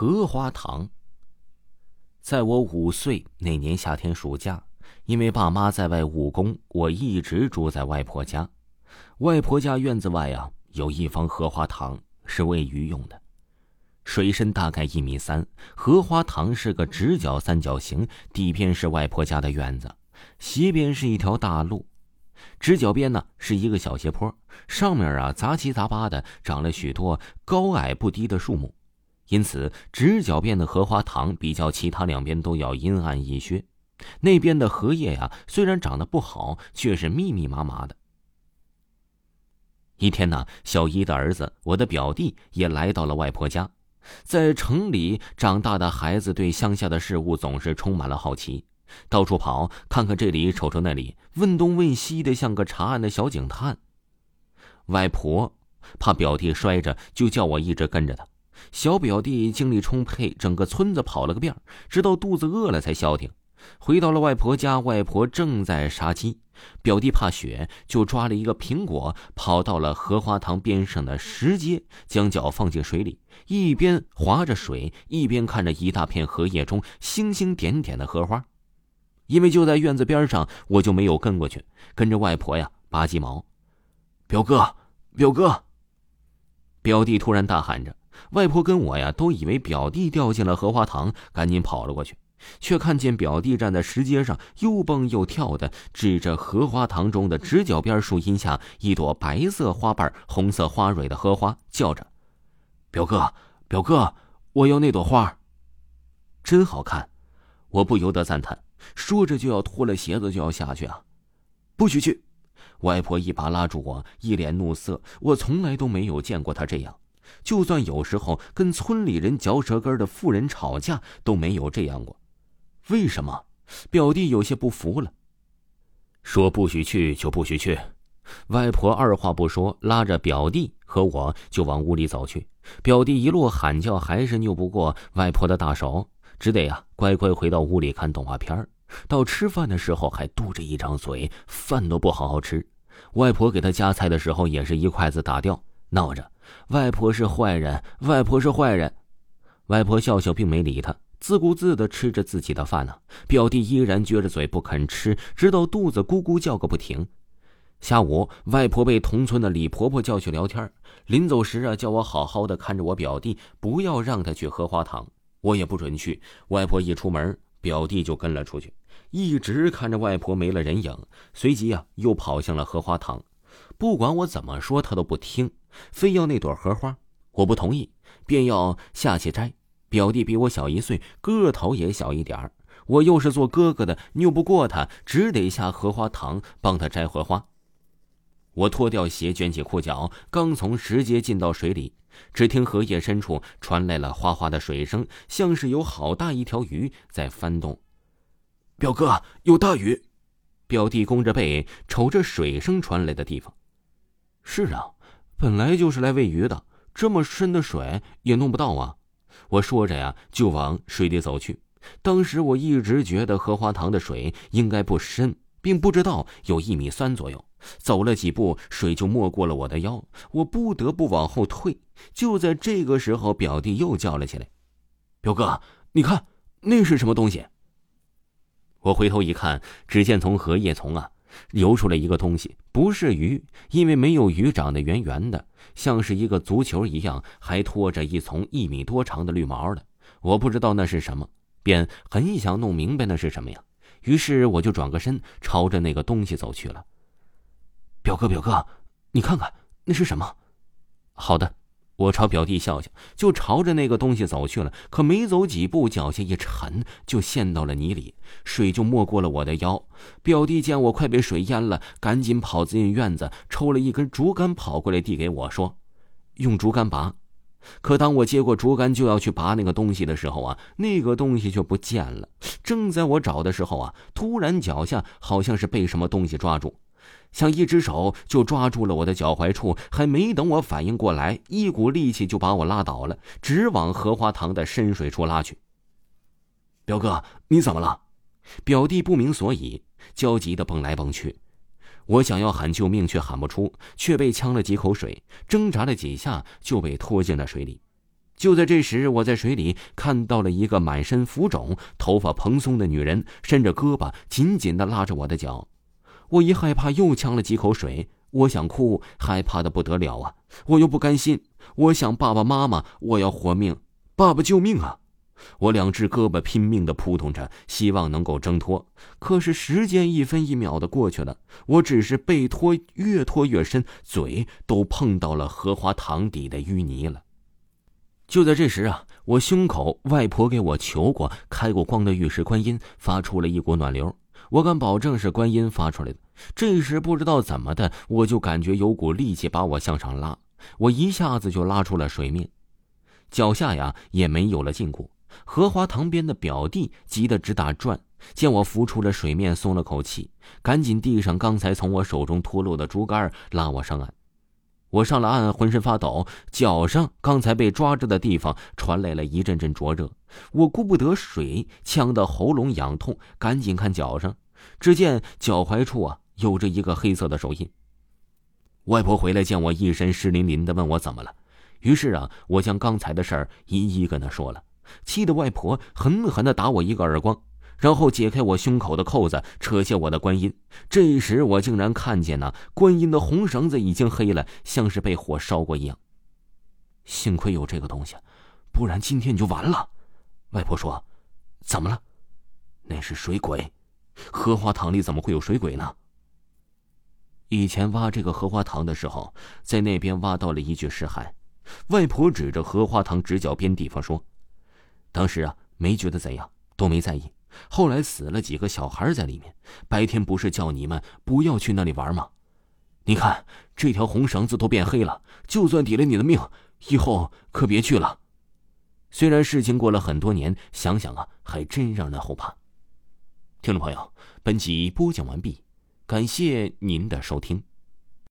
荷花塘。在我五岁那年夏天暑假，因为爸妈在外务工，我一直住在外婆家。外婆家院子外啊，有一方荷花塘，是喂鱼用的，水深大概一米三。荷花塘是个直角三角形，底边是外婆家的院子，西边是一条大路，直角边呢是一个小斜坡，上面啊杂七杂八的长了许多高矮不低的树木。因此，直角边的荷花塘比较其他两边都要阴暗一些。那边的荷叶呀，虽然长得不好，却是密密麻麻的。一天呢，小姨的儿子，我的表弟也来到了外婆家。在城里长大的孩子，对乡下的事物总是充满了好奇，到处跑，看看这里，瞅瞅那里，问东问西的，像个查案的小警探。外婆怕表弟摔着，就叫我一直跟着他。小表弟精力充沛，整个村子跑了个遍，直到肚子饿了才消停。回到了外婆家，外婆正在杀鸡。表弟怕雪，就抓了一个苹果，跑到了荷花塘边上的石阶，将脚放进水里，一边划着水，一边看着一大片荷叶中星星点点的荷花。因为就在院子边上，我就没有跟过去，跟着外婆呀拔鸡毛。表哥，表哥！表弟突然大喊着。外婆跟我呀，都以为表弟掉进了荷花塘，赶紧跑了过去，却看见表弟站在石阶上，又蹦又跳的，指着荷花塘中的直角边树荫下一朵白色花瓣、红色花蕊的荷花，叫着：“表哥，表哥，我要那朵花，真好看！”我不由得赞叹，说着就要脱了鞋子就要下去啊！不许去！外婆一把拉住我，一脸怒色。我从来都没有见过她这样。就算有时候跟村里人嚼舌根的妇人吵架，都没有这样过。为什么？表弟有些不服了，说：“不许去就不许去。”外婆二话不说，拉着表弟和我就往屋里走去。表弟一路喊叫，还是拗不过外婆的大手，只得呀乖乖回到屋里看动画片到吃饭的时候，还嘟着一张嘴，饭都不好好吃。外婆给他夹菜的时候，也是一筷子打掉，闹着。外婆是坏人，外婆是坏人。外婆笑笑，并没理他，自顾自的吃着自己的饭呢。表弟依然撅着嘴不肯吃，直到肚子咕咕叫个不停。下午，外婆被同村的李婆婆叫去聊天，临走时啊，叫我好好的看着我表弟，不要让他去荷花塘。我也不准去。外婆一出门，表弟就跟了出去，一直看着外婆没了人影，随即啊，又跑向了荷花塘。不管我怎么说，他都不听，非要那朵荷花。我不同意，便要下去摘。表弟比我小一岁，个头也小一点。我又是做哥哥的，拗不过他，只得下荷花塘帮他摘荷花。我脱掉鞋，卷起裤脚，刚从石阶进到水里，只听荷叶深处传来了哗哗的水声，像是有好大一条鱼在翻动。表哥，有大鱼！表弟弓着背，瞅着水声传来的地方。是啊，本来就是来喂鱼的，这么深的水也弄不到啊！我说着呀，就往水里走去。当时我一直觉得荷花塘的水应该不深，并不知道有一米三左右。走了几步，水就没过了我的腰，我不得不往后退。就在这个时候，表弟又叫了起来：“表哥，你看那是什么东西？”我回头一看，只见从荷叶丛啊。游出来一个东西，不是鱼，因为没有鱼长得圆圆的，像是一个足球一样，还拖着一丛一米多长的绿毛的。我不知道那是什么，便很想弄明白那是什么呀。于是我就转个身，朝着那个东西走去了。表哥，表哥，你看看那是什么？好的。我朝表弟笑笑，就朝着那个东西走去了。可没走几步，脚下一沉，就陷到了泥里，水就没过了我的腰。表弟见我快被水淹了，赶紧跑进院子，抽了一根竹竿跑过来递给我说：“用竹竿拔。”可当我接过竹竿就要去拔那个东西的时候啊，那个东西却不见了。正在我找的时候啊，突然脚下好像是被什么东西抓住。像一只手就抓住了我的脚踝处，还没等我反应过来，一股力气就把我拉倒了，直往荷花塘的深水处拉去。表哥，你怎么了？表弟不明所以，焦急的蹦来蹦去。我想要喊救命，却喊不出，却被呛了几口水，挣扎了几下就被拖进了水里。就在这时，我在水里看到了一个满身浮肿、头发蓬松的女人，伸着胳膊紧紧的拉着我的脚。我一害怕，又呛了几口水。我想哭，害怕的不得了啊！我又不甘心，我想爸爸妈妈，我要活命，爸爸救命啊！我两只胳膊拼命的扑腾着，希望能够挣脱。可是时间一分一秒的过去了，我只是被拖越拖越深，嘴都碰到了荷花塘底的淤泥了。就在这时啊，我胸口外婆给我求过、开过光的玉石观音发出了一股暖流，我敢保证是观音发出来的。这时不知道怎么的，我就感觉有股力气把我向上拉，我一下子就拉出了水面，脚下呀也没有了禁锢。荷花塘边的表弟急得直打转，见我浮出了水面，松了口气，赶紧递上刚才从我手中脱落的竹竿，拉我上岸。我上了岸，浑身发抖，脚上刚才被抓着的地方传来了一阵阵灼热。我顾不得水，呛得喉咙痒痛，赶紧看脚上，只见脚踝处啊有着一个黑色的手印。外婆回来见我一身湿淋淋的，问我怎么了。于是啊，我将刚才的事儿一一跟她说了，气得外婆狠狠地打我一个耳光。然后解开我胸口的扣子，扯下我的观音。这时我竟然看见呢观音的红绳子已经黑了，像是被火烧过一样。幸亏有这个东西，不然今天你就完了。外婆说：“怎么了？那是水鬼。荷花塘里怎么会有水鬼呢？”以前挖这个荷花塘的时候，在那边挖到了一具尸骸。外婆指着荷花塘直角边地方说：“当时啊，没觉得怎样，都没在意。”后来死了几个小孩在里面，白天不是叫你们不要去那里玩吗？你看这条红绳子都变黑了，就算抵了你的命，以后可别去了。虽然事情过了很多年，想想啊，还真让人后怕。听众朋友，本集播讲完毕，感谢您的收听。